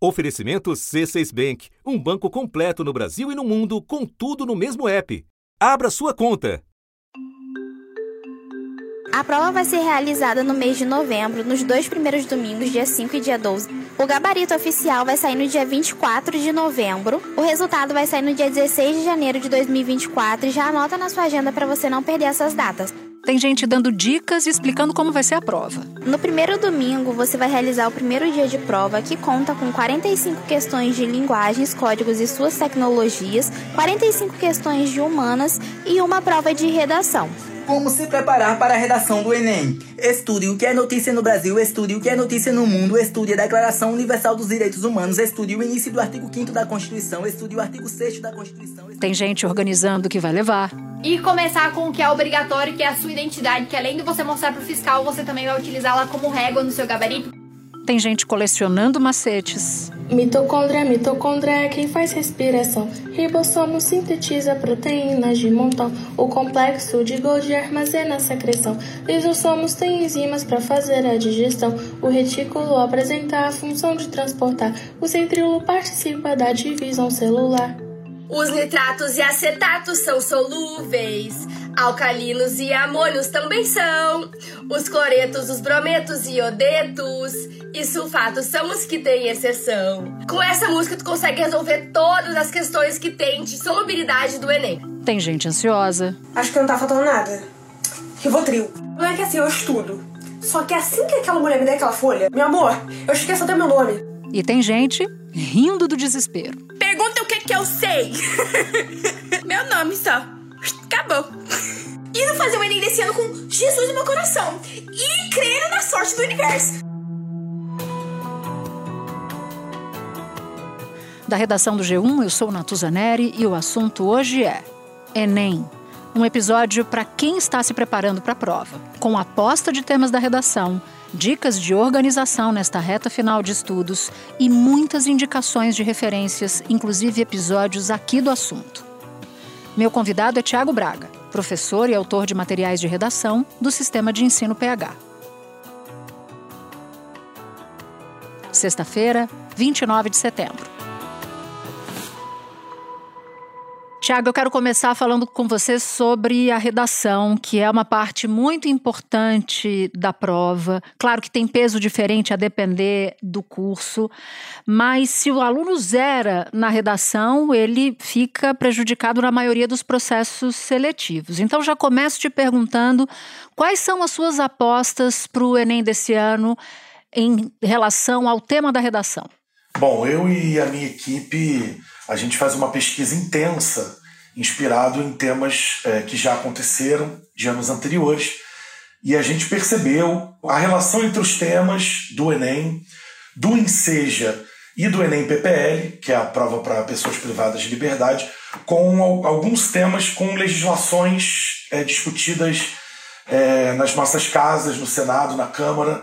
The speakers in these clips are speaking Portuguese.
Oferecimento C6 Bank, um banco completo no Brasil e no mundo, com tudo no mesmo app. Abra sua conta. A prova vai ser realizada no mês de novembro, nos dois primeiros domingos, dia 5 e dia 12. O gabarito oficial vai sair no dia 24 de novembro. O resultado vai sair no dia 16 de janeiro de 2024 e já anota na sua agenda para você não perder essas datas. Tem gente dando dicas e explicando como vai ser a prova. No primeiro domingo, você vai realizar o primeiro dia de prova, que conta com 45 questões de linguagens, códigos e suas tecnologias, 45 questões de humanas e uma prova de redação. Como se preparar para a redação do Enem? Estude o que é notícia no Brasil, estude o que é notícia no mundo, estude a Declaração Universal dos Direitos Humanos, estude o início do artigo 5 da Constituição, estude o artigo 6 da Constituição. Tem gente organizando o que vai levar. E começar com o que é obrigatório, que é a sua identidade, que além de você mostrar para o fiscal, você também vai utilizá-la como régua no seu gabarito. Tem gente colecionando macetes. Mitocôndria, mitocôndria é quem faz respiração. Ribossomo sintetiza proteínas de montão. O complexo de Golgi armazena a secreção. Lisossomos têm enzimas para fazer a digestão. O retículo apresenta a função de transportar. O centríolo participa da divisão celular. Os nitratos e acetatos são solúveis. Alcalinos e amônios também são. Os cloretos, os brometos e iodetos e sulfatos são os que têm exceção. Com essa música tu consegue resolver todas as questões que tem de solubilidade do Enem. Tem gente ansiosa. Acho que não tá faltando nada. Rivotril. Não é que assim, eu estudo. Só que assim que aquela mulher me der aquela folha, meu amor, eu esqueço até meu nome. E tem gente rindo do desespero. Eu sei. meu nome só. Acabou. Indo fazer o Enem desse ano com Jesus no meu coração. E crendo na sorte do universo. Da redação do G1, eu sou Natuzaneri e o assunto hoje é Enem. Um episódio para quem está se preparando para a prova, com aposta de temas da redação, dicas de organização nesta reta final de estudos e muitas indicações de referências, inclusive episódios aqui do assunto. Meu convidado é Tiago Braga, professor e autor de materiais de redação do Sistema de Ensino PH. Sexta-feira, 29 de setembro. Tiago, eu quero começar falando com você sobre a redação, que é uma parte muito importante da prova. Claro que tem peso diferente a depender do curso, mas se o aluno zera na redação, ele fica prejudicado na maioria dos processos seletivos. Então, já começo te perguntando quais são as suas apostas para o Enem desse ano em relação ao tema da redação. Bom, eu e a minha equipe a gente faz uma pesquisa intensa, inspirado em temas é, que já aconteceram de anos anteriores, e a gente percebeu a relação entre os temas do Enem, do Enseja e do Enem PPL, que é a prova para pessoas privadas de liberdade, com alguns temas com legislações é, discutidas é, nas nossas casas, no Senado, na Câmara,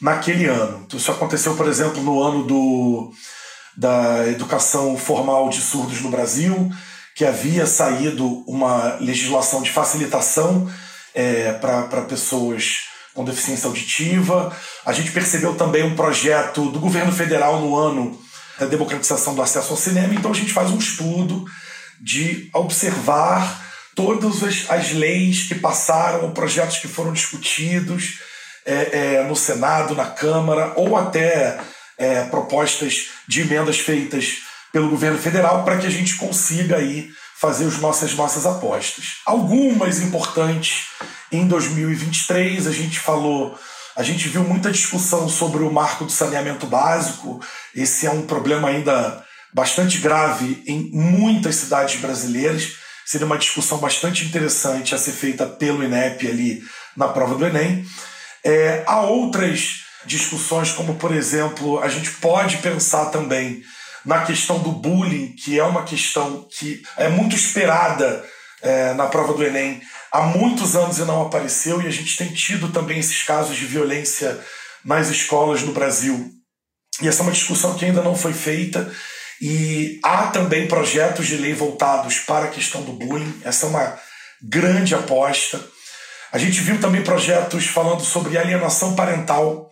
naquele ano. Isso aconteceu, por exemplo, no ano do da educação formal de surdos no Brasil, que havia saído uma legislação de facilitação é, para pessoas com deficiência auditiva. A gente percebeu também um projeto do governo federal no ano da democratização do acesso ao cinema, então a gente faz um estudo de observar todas as, as leis que passaram, projetos que foram discutidos é, é, no Senado, na Câmara, ou até é, propostas de emendas feitas pelo governo federal para que a gente consiga aí fazer as nossas, nossas apostas. Algumas importantes em 2023, a gente falou, a gente viu muita discussão sobre o marco do saneamento básico. Esse é um problema ainda bastante grave em muitas cidades brasileiras. Seria uma discussão bastante interessante a ser feita pelo INEP ali na prova do Enem. É, há outras discussões, como por exemplo, a gente pode pensar também na questão do bullying, que é uma questão que é muito esperada é, na prova do Enem há muitos anos e não apareceu, e a gente tem tido também esses casos de violência nas escolas no Brasil. E essa é uma discussão que ainda não foi feita, e há também projetos de lei voltados para a questão do bullying, essa é uma grande aposta. A gente viu também projetos falando sobre alienação parental,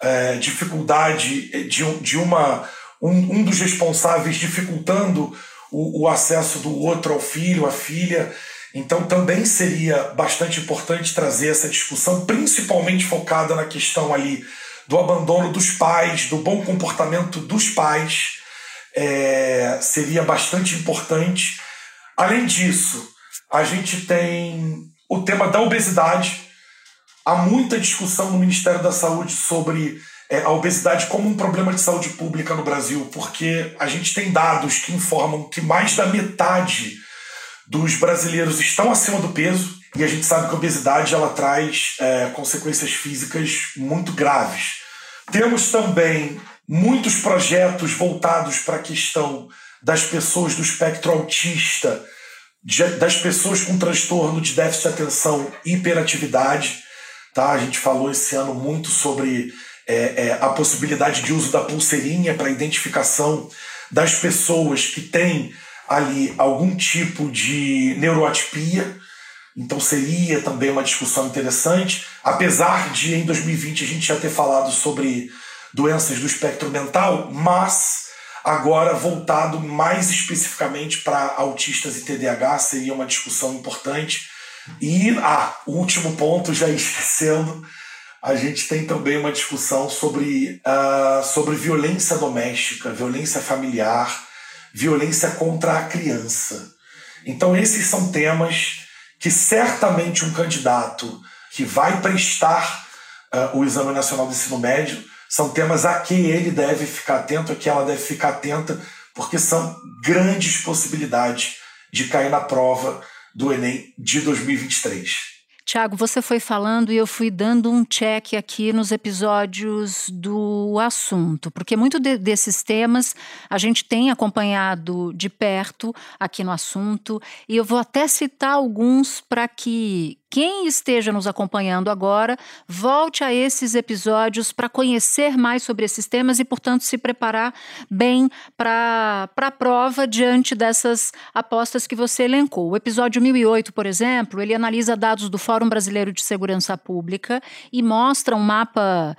é, dificuldade de, de uma um, um dos responsáveis dificultando o, o acesso do outro ao filho, à filha. Então também seria bastante importante trazer essa discussão, principalmente focada na questão ali do abandono dos pais, do bom comportamento dos pais, é, seria bastante importante. Além disso, a gente tem o tema da obesidade. Há muita discussão no Ministério da Saúde sobre é, a obesidade como um problema de saúde pública no Brasil, porque a gente tem dados que informam que mais da metade dos brasileiros estão acima do peso e a gente sabe que a obesidade ela traz é, consequências físicas muito graves. Temos também muitos projetos voltados para a questão das pessoas do espectro autista, das pessoas com transtorno de déficit de atenção e hiperatividade. Tá? A gente falou esse ano muito sobre é, é, a possibilidade de uso da pulseirinha para identificação das pessoas que têm ali algum tipo de neuroatipia. Então seria também uma discussão interessante, apesar de em 2020 a gente já ter falado sobre doenças do espectro mental, mas agora voltado mais especificamente para autistas e TDAH seria uma discussão importante. E ah, último ponto, já esquecendo, a gente tem também uma discussão sobre, uh, sobre violência doméstica, violência familiar, violência contra a criança. Então, esses são temas que certamente um candidato que vai prestar uh, o Exame Nacional do Ensino Médio são temas a que ele deve ficar atento, a que ela deve ficar atenta, porque são grandes possibilidades de cair na prova do Enem de 2023. Tiago, você foi falando e eu fui dando um check aqui nos episódios do assunto, porque muito de, desses temas a gente tem acompanhado de perto aqui no assunto, e eu vou até citar alguns para que quem esteja nos acompanhando agora, volte a esses episódios para conhecer mais sobre esses temas e, portanto, se preparar bem para a prova diante dessas apostas que você elencou. O episódio 1008, por exemplo, ele analisa dados do Fórum Brasileiro de Segurança Pública e mostra um mapa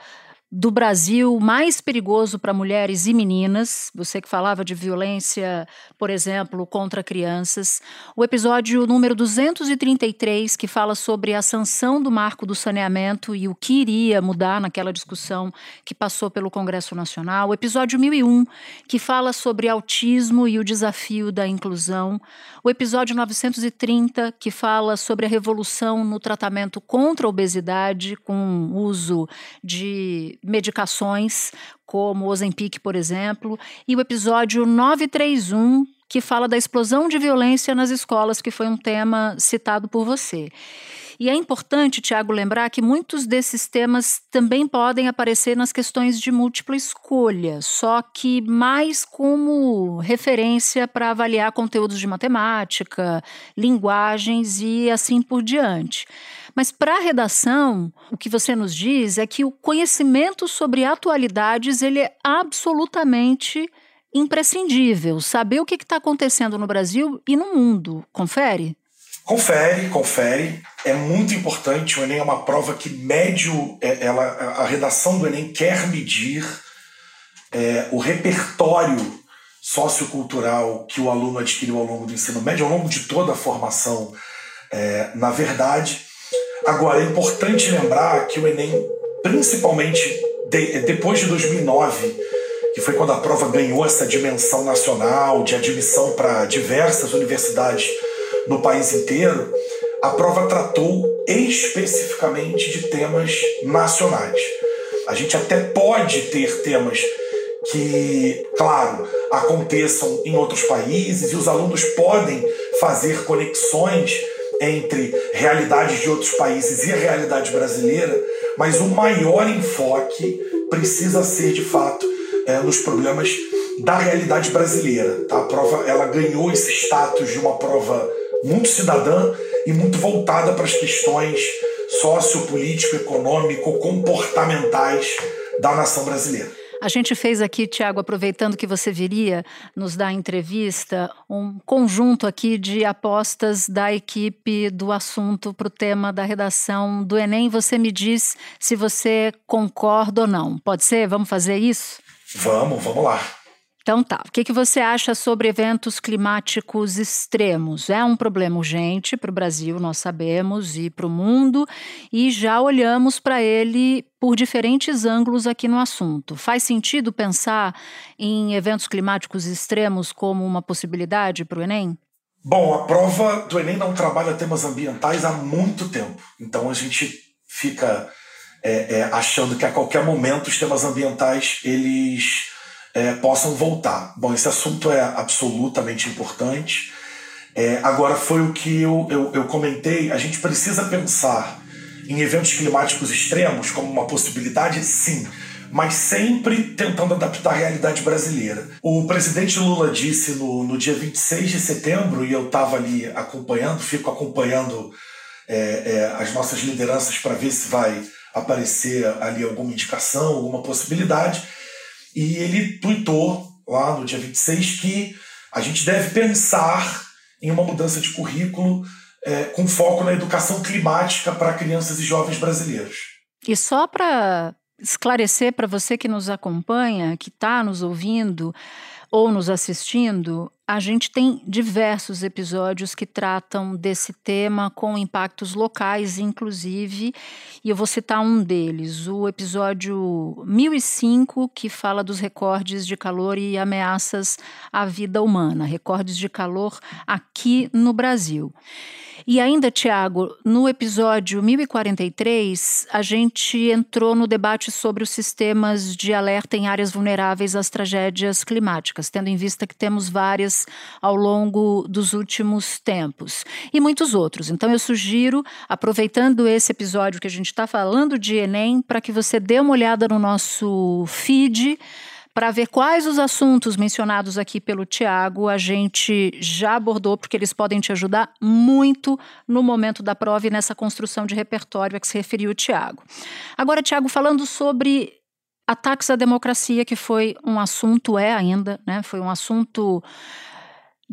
do Brasil mais perigoso para mulheres e meninas. Você que falava de violência, por exemplo, contra crianças. O episódio número 233, que fala sobre a sanção do marco do saneamento e o que iria mudar naquela discussão que passou pelo Congresso Nacional. O episódio 1001, que fala sobre autismo e o desafio da inclusão. O episódio 930, que fala sobre a revolução no tratamento contra a obesidade, com uso de medicações, como Ozempic, por exemplo, e o episódio 931, que fala da explosão de violência nas escolas, que foi um tema citado por você. E é importante, Tiago, lembrar que muitos desses temas também podem aparecer nas questões de múltipla escolha, só que mais como referência para avaliar conteúdos de matemática, linguagens e assim por diante. Mas para a redação, o que você nos diz é que o conhecimento sobre atualidades ele é absolutamente imprescindível. Saber o que está acontecendo no Brasil e no mundo. Confere? Confere, confere. É muito importante. O Enem é uma prova que mede o, é, ela, a redação do Enem quer medir é, o repertório sociocultural que o aluno adquiriu ao longo do ensino médio, ao longo de toda a formação. É, na verdade, Agora, é importante lembrar que o Enem, principalmente de, depois de 2009, que foi quando a prova ganhou essa dimensão nacional de admissão para diversas universidades no país inteiro, a prova tratou especificamente de temas nacionais. A gente até pode ter temas que, claro, aconteçam em outros países e os alunos podem fazer conexões entre realidades de outros países e a realidade brasileira, mas o maior enfoque precisa ser de fato é, nos problemas da realidade brasileira. Tá? A prova ela ganhou esse status de uma prova muito cidadã e muito voltada para as questões sociopolítico, econômico, comportamentais da nação brasileira. A gente fez aqui, Tiago, aproveitando que você viria nos dar entrevista, um conjunto aqui de apostas da equipe do assunto para o tema da redação do Enem. Você me diz se você concorda ou não. Pode ser? Vamos fazer isso? Vamos, vamos lá. Então tá. O que, que você acha sobre eventos climáticos extremos? É um problema urgente para o Brasil, nós sabemos, e para o mundo, e já olhamos para ele por diferentes ângulos aqui no assunto. Faz sentido pensar em eventos climáticos extremos como uma possibilidade para o Enem? Bom, a prova do Enem não trabalha temas ambientais há muito tempo. Então a gente fica é, é, achando que a qualquer momento os temas ambientais eles é, possam voltar. Bom, esse assunto é absolutamente importante. É, agora, foi o que eu, eu, eu comentei: a gente precisa pensar em eventos climáticos extremos como uma possibilidade, sim, mas sempre tentando adaptar a realidade brasileira. O presidente Lula disse no, no dia 26 de setembro, e eu estava ali acompanhando, fico acompanhando é, é, as nossas lideranças para ver se vai aparecer ali alguma indicação, alguma possibilidade. E ele tweetou lá no dia 26 que a gente deve pensar em uma mudança de currículo é, com foco na educação climática para crianças e jovens brasileiros. E só para esclarecer para você que nos acompanha, que está nos ouvindo, ou nos assistindo, a gente tem diversos episódios que tratam desse tema com impactos locais, inclusive, e eu vou citar um deles, o episódio 1005, que fala dos recordes de calor e ameaças à vida humana, recordes de calor aqui no Brasil. E ainda, Tiago, no episódio 1043, a gente entrou no debate sobre os sistemas de alerta em áreas vulneráveis às tragédias climáticas, tendo em vista que temos várias ao longo dos últimos tempos e muitos outros. Então, eu sugiro, aproveitando esse episódio que a gente está falando de Enem, para que você dê uma olhada no nosso feed para ver quais os assuntos mencionados aqui pelo Tiago a gente já abordou, porque eles podem te ajudar muito no momento da prova e nessa construção de repertório a que se referiu o Tiago. Agora, Tiago, falando sobre ataques à democracia, que foi um assunto, é ainda, né? Foi um assunto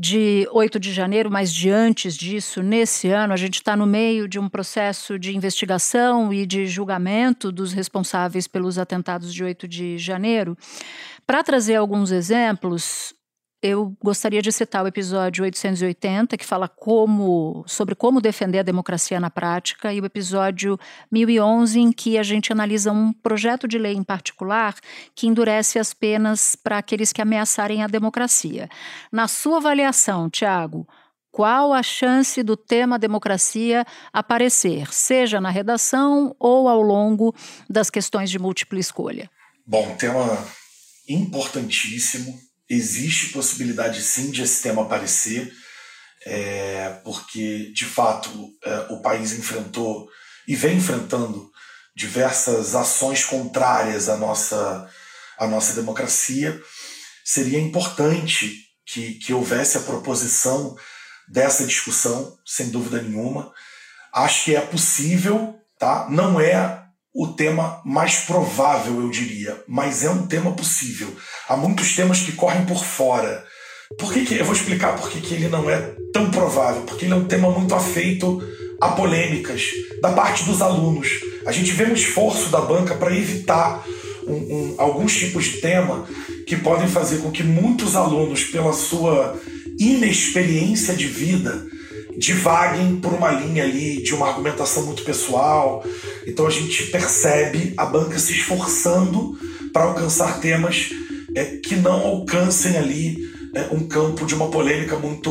de 8 de janeiro, mas de antes disso, nesse ano, a gente está no meio de um processo de investigação e de julgamento dos responsáveis pelos atentados de 8 de janeiro. Para trazer alguns exemplos, eu gostaria de citar o episódio 880, que fala como, sobre como defender a democracia na prática, e o episódio 1011, em que a gente analisa um projeto de lei em particular que endurece as penas para aqueles que ameaçarem a democracia. Na sua avaliação, Tiago, qual a chance do tema democracia aparecer, seja na redação ou ao longo das questões de múltipla escolha? Bom, tema importantíssimo existe possibilidade sim de esse tema aparecer, é, porque de fato é, o país enfrentou e vem enfrentando diversas ações contrárias à nossa, à nossa democracia. Seria importante que, que houvesse a proposição dessa discussão, sem dúvida nenhuma. Acho que é possível, tá? Não é o tema mais provável, eu diria, mas é um tema possível. Há muitos temas que correm por fora. Por que, que eu vou explicar por que, que ele não é tão provável? Porque ele é um tema muito afeito a polêmicas da parte dos alunos. A gente vê um esforço da banca para evitar um, um, alguns tipos de tema que podem fazer com que muitos alunos, pela sua inexperiência de vida, divaguem por uma linha ali de uma argumentação muito pessoal. Então a gente percebe a banca se esforçando para alcançar temas é, que não alcancem ali é, um campo de uma polêmica muito,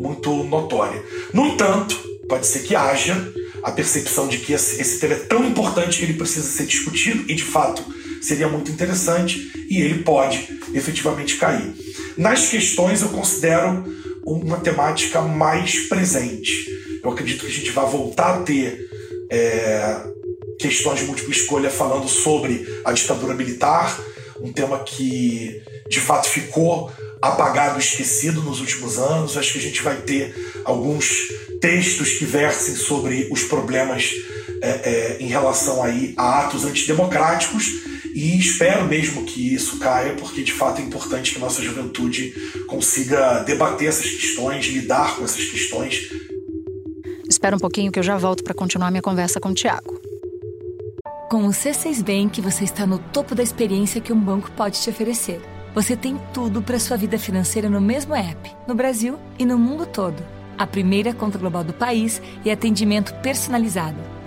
muito notória. No entanto, pode ser que haja a percepção de que esse, esse tema é tão importante que ele precisa ser discutido e de fato seria muito interessante e ele pode efetivamente cair. Nas questões eu considero uma temática mais presente. Eu acredito que a gente vai voltar a ter é, questões de múltipla escolha falando sobre a ditadura militar, um tema que de fato ficou apagado, esquecido nos últimos anos. Acho que a gente vai ter alguns textos que versem sobre os problemas é, é, em relação aí a atos antidemocráticos e espero mesmo que isso caia, porque de fato é importante que a nossa juventude consiga debater essas questões, lidar com essas questões. Espera um pouquinho que eu já volto para continuar minha conversa com o Tiago. Com o C6 Bank, você está no topo da experiência que um banco pode te oferecer você tem tudo para sua vida financeira no mesmo app, no Brasil e no mundo todo. A primeira conta global do país e atendimento personalizado,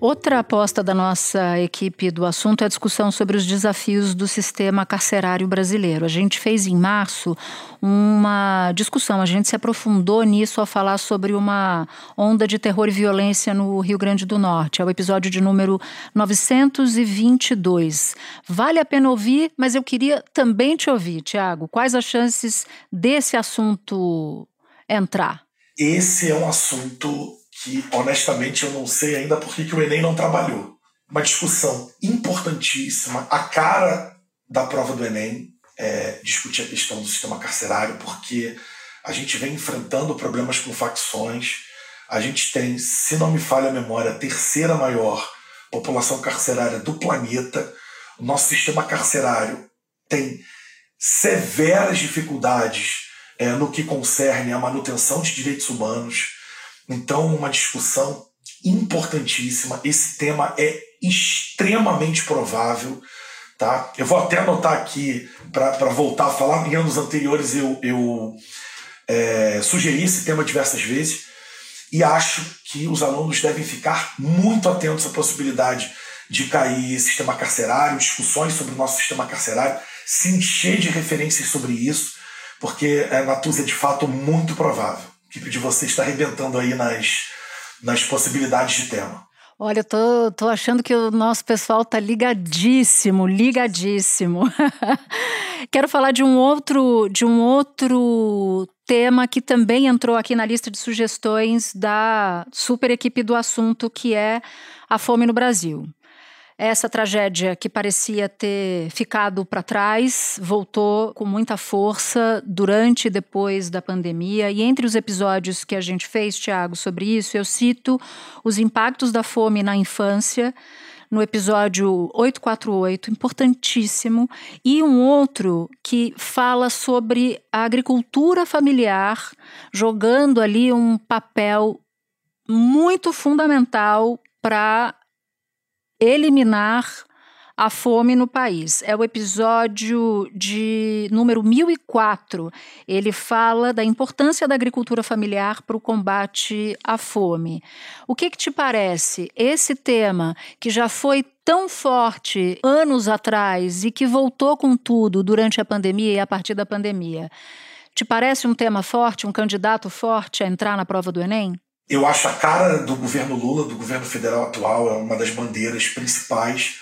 Outra aposta da nossa equipe do assunto é a discussão sobre os desafios do sistema carcerário brasileiro. A gente fez em março uma discussão, a gente se aprofundou nisso ao falar sobre uma onda de terror e violência no Rio Grande do Norte. É o episódio de número 922. Vale a pena ouvir, mas eu queria também te ouvir, Tiago. Quais as chances desse assunto entrar? Esse é um assunto que honestamente eu não sei ainda por que o Enem não trabalhou. Uma discussão importantíssima, a cara da prova do Enem, é, discutir a questão do sistema carcerário, porque a gente vem enfrentando problemas com facções, a gente tem, se não me falha a memória, a terceira maior população carcerária do planeta. O nosso sistema carcerário tem severas dificuldades é, no que concerne a manutenção de direitos humanos então, uma discussão importantíssima. Esse tema é extremamente provável. Tá? Eu vou até anotar aqui, para voltar a falar, em anos anteriores eu, eu é, sugeri esse tema diversas vezes e acho que os alunos devem ficar muito atentos à possibilidade de cair sistema carcerário, discussões sobre o nosso sistema carcerário, se encher de referências sobre isso, porque a Natuza é de fato muito provável de vocês está arrebentando aí nas, nas possibilidades de tema. Olha, eu tô, tô achando que o nosso pessoal tá ligadíssimo, ligadíssimo. Quero falar de um outro, de um outro tema que também entrou aqui na lista de sugestões da super equipe do assunto, que é a fome no Brasil. Essa tragédia que parecia ter ficado para trás voltou com muita força durante e depois da pandemia. E entre os episódios que a gente fez, Tiago, sobre isso, eu cito os impactos da fome na infância no episódio 848, importantíssimo, e um outro que fala sobre a agricultura familiar, jogando ali um papel muito fundamental para eliminar a fome no país. É o episódio de número 1004. Ele fala da importância da agricultura familiar para o combate à fome. O que, que te parece? Esse tema, que já foi tão forte anos atrás e que voltou com tudo durante a pandemia e a partir da pandemia, te parece um tema forte, um candidato forte a entrar na prova do Enem? Eu acho a cara do governo Lula, do governo federal atual, é uma das bandeiras principais.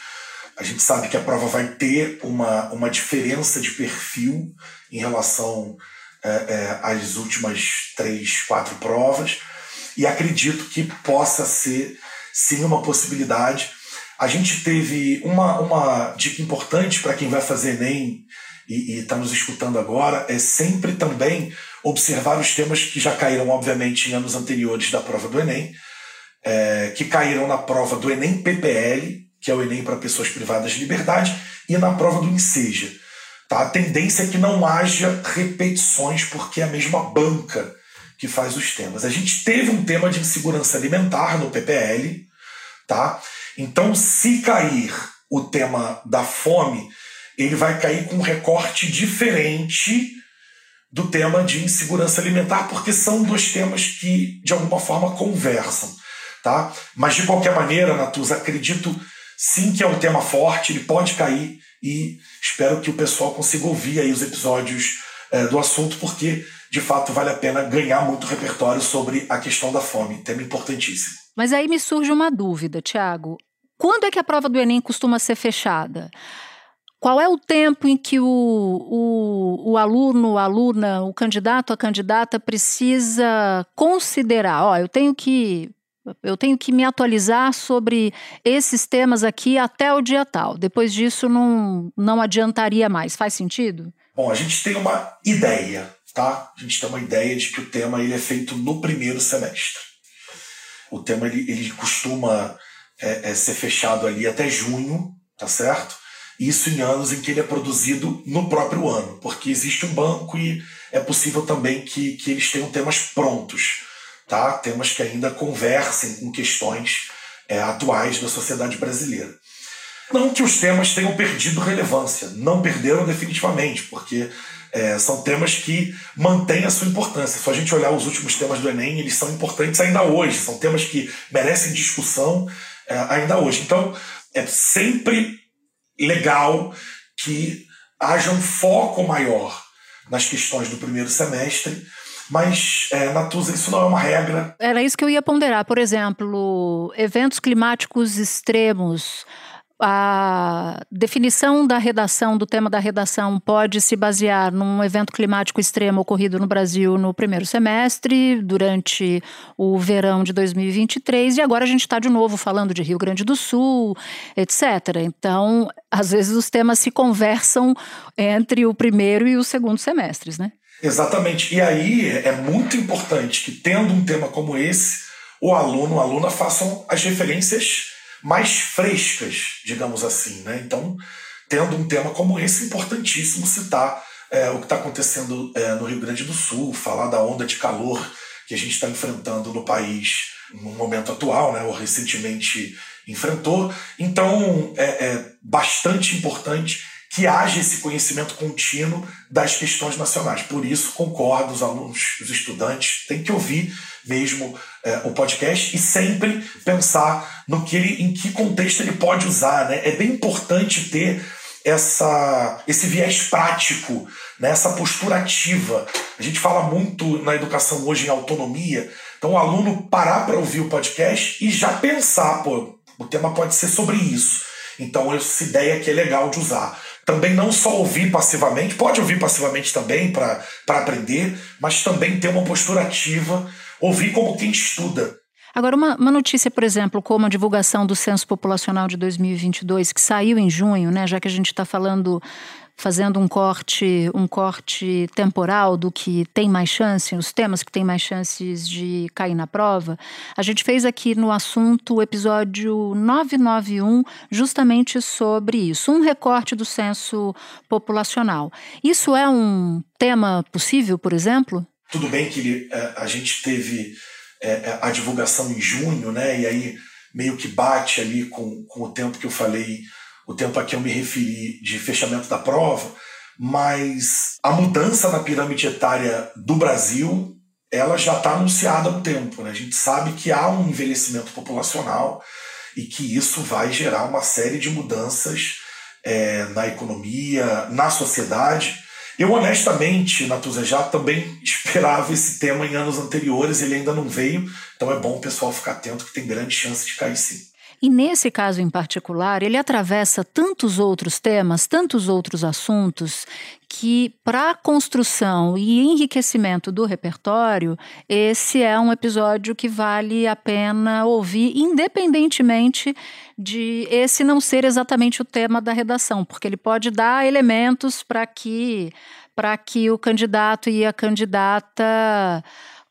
A gente sabe que a prova vai ter uma, uma diferença de perfil em relação é, é, às últimas três, quatro provas, e acredito que possa ser sim uma possibilidade. A gente teve uma, uma dica importante para quem vai fazer Enem e está nos escutando agora, é sempre também observar os temas que já caíram, obviamente, em anos anteriores da prova do Enem, é, que caíram na prova do Enem PPL, que é o Enem para pessoas privadas de liberdade, e na prova do INSEJA. Tá? A tendência é que não haja repetições, porque é a mesma banca que faz os temas. A gente teve um tema de insegurança alimentar no PPL, tá? Então, se cair o tema da fome, ele vai cair com um recorte diferente do tema de insegurança alimentar, porque são dois temas que, de alguma forma, conversam. Tá? Mas, de qualquer maneira, Natuza, acredito sim que é um tema forte, ele pode cair e espero que o pessoal consiga ouvir aí os episódios é, do assunto, porque, de fato, vale a pena ganhar muito repertório sobre a questão da fome, tema importantíssimo. Mas aí me surge uma dúvida, Tiago. Quando é que a prova do Enem costuma ser fechada? Qual é o tempo em que o, o, o aluno, a aluna, o candidato, a candidata precisa considerar? Ó, eu tenho que eu tenho que me atualizar sobre esses temas aqui até o dia tal. Depois disso, não, não adiantaria mais. Faz sentido? Bom, a gente tem uma ideia, tá? A gente tem uma ideia de que o tema ele é feito no primeiro semestre. O tema ele, ele costuma é, é, ser fechado ali até junho, tá certo? Isso em anos em que ele é produzido no próprio ano, porque existe um banco e é possível também que, que eles tenham temas prontos, tá? temas que ainda conversem com questões é, atuais da sociedade brasileira. Não que os temas tenham perdido relevância, não perderam definitivamente, porque é, são temas que mantêm a sua importância. Se a gente olhar os últimos temas do Enem, eles são importantes ainda hoje, são temas que merecem discussão é, ainda hoje. Então, é sempre legal que haja um foco maior nas questões do primeiro semestre, mas, é, Natuza, isso não é uma regra. Era isso que eu ia ponderar. Por exemplo, eventos climáticos extremos a definição da redação, do tema da redação, pode se basear num evento climático extremo ocorrido no Brasil no primeiro semestre, durante o verão de 2023, e agora a gente está de novo falando de Rio Grande do Sul, etc. Então, às vezes os temas se conversam entre o primeiro e o segundo semestres, né? Exatamente. E aí é muito importante que, tendo um tema como esse, o aluno, a aluna façam as referências mais frescas, digamos assim. Né? Então, tendo um tema como esse, é importantíssimo citar é, o que está acontecendo é, no Rio Grande do Sul, falar da onda de calor que a gente está enfrentando no país no momento atual, né, ou recentemente enfrentou. Então, é, é bastante importante que haja esse conhecimento contínuo das questões nacionais. Por isso, concordo, os alunos, os estudantes têm que ouvir mesmo é, o podcast e sempre pensar no que ele, em que contexto ele pode usar. Né? É bem importante ter essa, esse viés prático, né? essa postura ativa. A gente fala muito na educação hoje em autonomia, então o aluno parar para ouvir o podcast e já pensar, pô, o tema pode ser sobre isso. Então, essa ideia que é legal de usar também não só ouvir passivamente, pode ouvir passivamente também para aprender, mas também ter uma postura ativa, ouvir como quem estuda. Agora, uma, uma, notícia, por exemplo, como a divulgação do Censo Populacional de 2022, que saiu em junho, né, já que a gente está falando fazendo um corte, um corte temporal do que tem mais chance, os temas que têm mais chances de cair na prova, a gente fez aqui no assunto o episódio 991 justamente sobre isso, um recorte do censo populacional. Isso é um tema possível, por exemplo? Tudo bem que é, a gente teve é, a divulgação em junho, né? E aí meio que bate ali com, com o tempo que eu falei o tempo a que eu me referi de fechamento da prova, mas a mudança na pirâmide etária do Brasil ela já está anunciada há um tempo. Né? A gente sabe que há um envelhecimento populacional e que isso vai gerar uma série de mudanças é, na economia, na sociedade. Eu, honestamente, Natuza, já também esperava esse tema em anos anteriores, ele ainda não veio, então é bom o pessoal ficar atento que tem grande chance de cair sim. E nesse caso em particular, ele atravessa tantos outros temas, tantos outros assuntos, que para construção e enriquecimento do repertório, esse é um episódio que vale a pena ouvir, independentemente de esse não ser exatamente o tema da redação, porque ele pode dar elementos para que para que o candidato e a candidata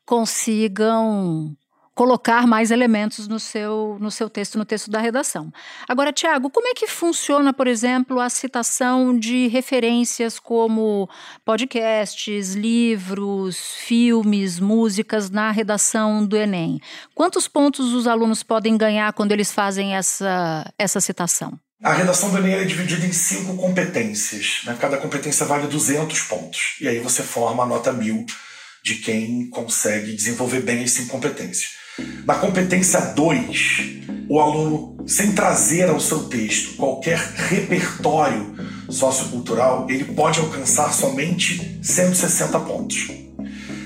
consigam colocar mais elementos no seu, no seu texto, no texto da redação. Agora, Tiago, como é que funciona, por exemplo, a citação de referências como podcasts, livros, filmes, músicas na redação do Enem? Quantos pontos os alunos podem ganhar quando eles fazem essa, essa citação? A redação do Enem é dividida em cinco competências. Né? Cada competência vale 200 pontos. E aí você forma a nota mil de quem consegue desenvolver bem as cinco competências. Na competência 2, o aluno, sem trazer ao seu texto qualquer repertório sociocultural, ele pode alcançar somente 160 pontos.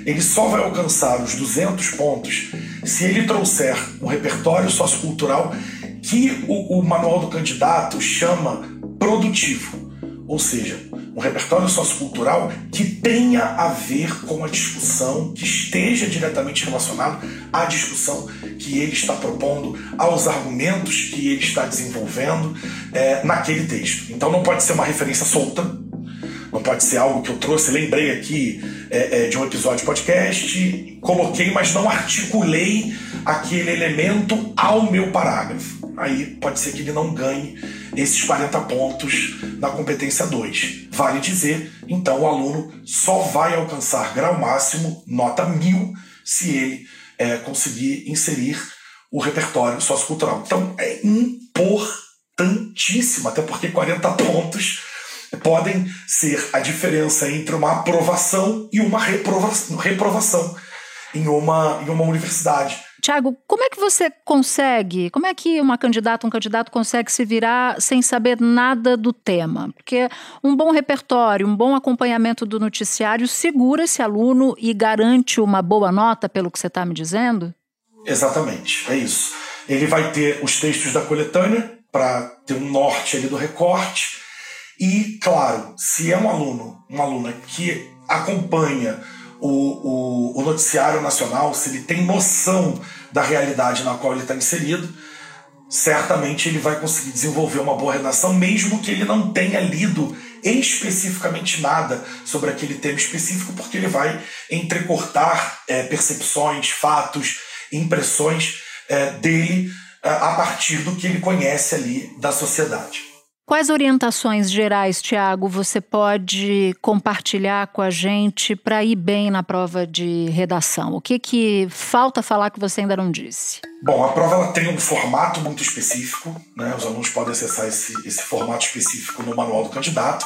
Ele só vai alcançar os 200 pontos se ele trouxer um repertório sociocultural que o, o manual do candidato chama produtivo, ou seja, um repertório sociocultural que tenha a ver com a discussão, que esteja diretamente relacionado à discussão que ele está propondo, aos argumentos que ele está desenvolvendo é, naquele texto. Então não pode ser uma referência solta, não pode ser algo que eu trouxe, lembrei aqui é, é, de um episódio de podcast, coloquei, mas não articulei aquele elemento ao meu parágrafo. Aí pode ser que ele não ganhe esses 40 pontos na competência 2. Vale dizer, então, o aluno só vai alcançar grau máximo, nota 1000, se ele é, conseguir inserir o repertório sociocultural. Então, é importantíssimo, até porque 40 pontos podem ser a diferença entre uma aprovação e uma reprovação, reprovação em, uma, em uma universidade. Tiago, como é que você consegue, como é que uma candidata, um candidato consegue se virar sem saber nada do tema? Porque um bom repertório, um bom acompanhamento do noticiário segura esse aluno e garante uma boa nota, pelo que você está me dizendo? Exatamente, é isso. Ele vai ter os textos da coletânea para ter um norte ali do recorte. E, claro, se é um aluno, uma aluna que acompanha o, o, o noticiário nacional, se ele tem noção da realidade na qual ele está inserido, certamente ele vai conseguir desenvolver uma boa redação, mesmo que ele não tenha lido especificamente nada sobre aquele tema específico, porque ele vai entrecortar é, percepções, fatos, impressões é, dele é, a partir do que ele conhece ali da sociedade. Quais orientações gerais, Tiago, você pode compartilhar com a gente para ir bem na prova de redação? O que, que falta falar que você ainda não disse? Bom, a prova ela tem um formato muito específico, né? os alunos podem acessar esse, esse formato específico no manual do candidato.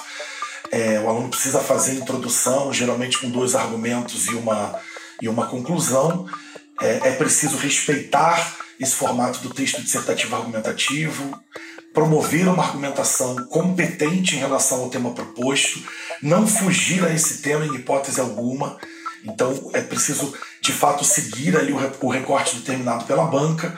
É, o aluno precisa fazer introdução, geralmente com dois argumentos e uma, e uma conclusão. É, é preciso respeitar esse formato do texto dissertativo argumentativo promover uma argumentação competente em relação ao tema proposto, não fugir a esse tema em hipótese alguma. Então é preciso, de fato, seguir ali o recorte determinado pela banca,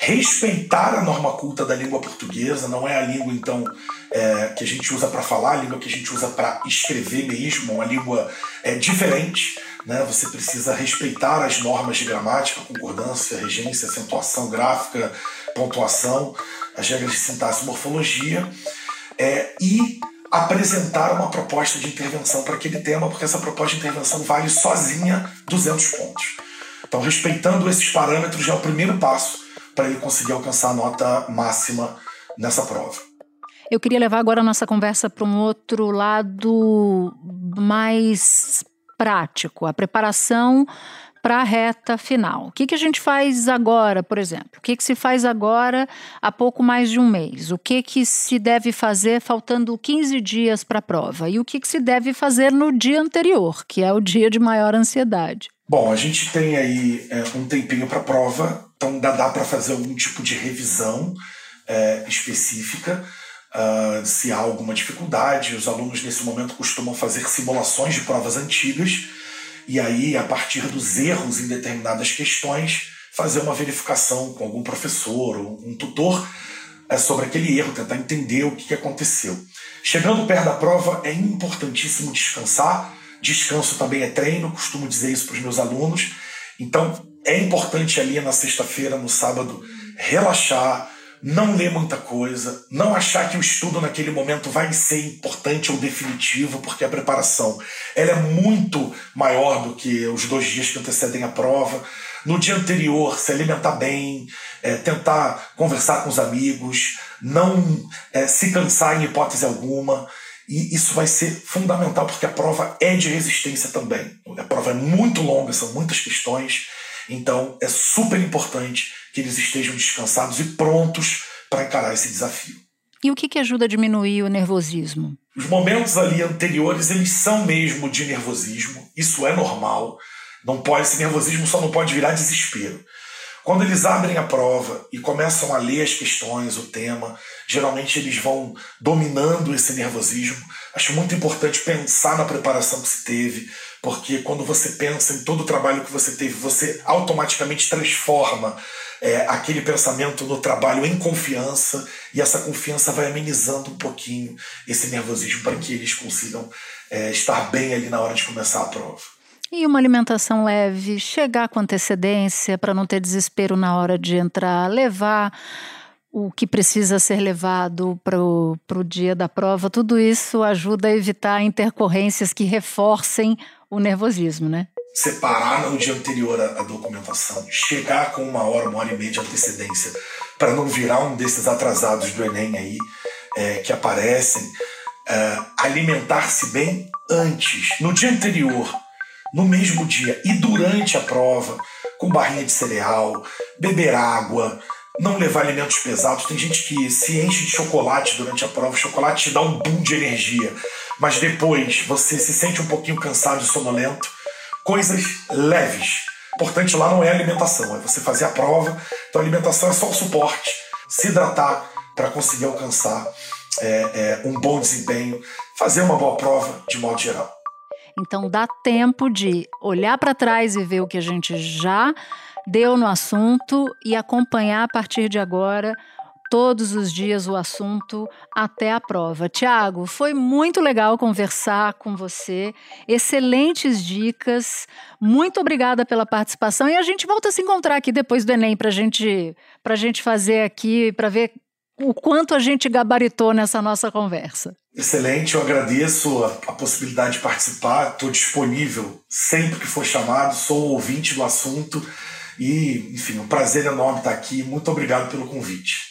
respeitar a norma culta da língua portuguesa, não é a língua, então, é, que a gente usa para falar, a língua que a gente usa para escrever mesmo, uma língua é, diferente. Né? Você precisa respeitar as normas de gramática, concordância, regência, acentuação gráfica, pontuação as regras de sintaxe e morfologia, é, e apresentar uma proposta de intervenção para aquele tema, porque essa proposta de intervenção vale sozinha 200 pontos. Então, respeitando esses parâmetros já é o primeiro passo para ele conseguir alcançar a nota máxima nessa prova. Eu queria levar agora a nossa conversa para um outro lado mais prático, a preparação para a reta final. O que, que a gente faz agora, por exemplo? O que, que se faz agora há pouco mais de um mês? O que, que se deve fazer faltando 15 dias para a prova? E o que, que se deve fazer no dia anterior, que é o dia de maior ansiedade? Bom, a gente tem aí é, um tempinho para a prova, então dá, dá para fazer algum tipo de revisão é, específica. Uh, se há alguma dificuldade, os alunos nesse momento costumam fazer simulações de provas antigas e aí, a partir dos erros em determinadas questões, fazer uma verificação com algum professor ou um tutor é, sobre aquele erro, tentar entender o que aconteceu. Chegando perto da prova, é importantíssimo descansar. Descanso também é treino, costumo dizer isso para os meus alunos. Então, é importante ali na sexta-feira, no sábado, relaxar, não ler muita coisa, não achar que o estudo naquele momento vai ser importante ou definitivo, porque a preparação ela é muito maior do que os dois dias que antecedem a prova. No dia anterior, se alimentar bem, é, tentar conversar com os amigos, não é, se cansar em hipótese alguma. E isso vai ser fundamental, porque a prova é de resistência também. A prova é muito longa, são muitas questões. Então é super importante que eles estejam descansados e prontos para encarar esse desafio. E o que, que ajuda a diminuir o nervosismo? Os momentos ali anteriores, eles são mesmo de nervosismo. Isso é normal. Não pode, esse nervosismo só não pode virar desespero. Quando eles abrem a prova e começam a ler as questões, o tema, geralmente eles vão dominando esse nervosismo. Acho muito importante pensar na preparação que se teve, porque quando você pensa em todo o trabalho que você teve, você automaticamente transforma é, aquele pensamento no trabalho em confiança e essa confiança vai amenizando um pouquinho esse nervosismo para que eles consigam é, estar bem ali na hora de começar a prova. E uma alimentação leve, chegar com antecedência para não ter desespero na hora de entrar, levar o que precisa ser levado para o dia da prova, tudo isso ajuda a evitar intercorrências que reforcem o nervosismo, né? separar no dia anterior a, documentação, chegar com uma hora, uma hora e meia de antecedência, para não virar um desses atrasados do Enem aí, é, que aparecem, é, alimentar-se bem antes, no dia anterior, no mesmo dia e durante a prova, com barrinha de cereal, beber água, não levar alimentos pesados. Tem gente que se enche de chocolate durante a prova, o chocolate te dá um boom de energia, mas depois você se sente um pouquinho cansado e sonolento. Coisas leves. Importante lá não é alimentação, é você fazer a prova. Então a alimentação é só o suporte, se hidratar para conseguir alcançar é, é, um bom desempenho, fazer uma boa prova de modo geral. Então dá tempo de olhar para trás e ver o que a gente já deu no assunto e acompanhar a partir de agora todos os dias o assunto até a prova. Tiago, foi muito legal conversar com você. Excelentes dicas. Muito obrigada pela participação e a gente volta a se encontrar aqui depois do Enem para gente, a gente fazer aqui, para ver o quanto a gente gabaritou nessa nossa conversa. Excelente, eu agradeço a, a possibilidade de participar, estou disponível sempre que for chamado, sou ouvinte do assunto e, enfim, um prazer enorme estar aqui. Muito obrigado pelo convite.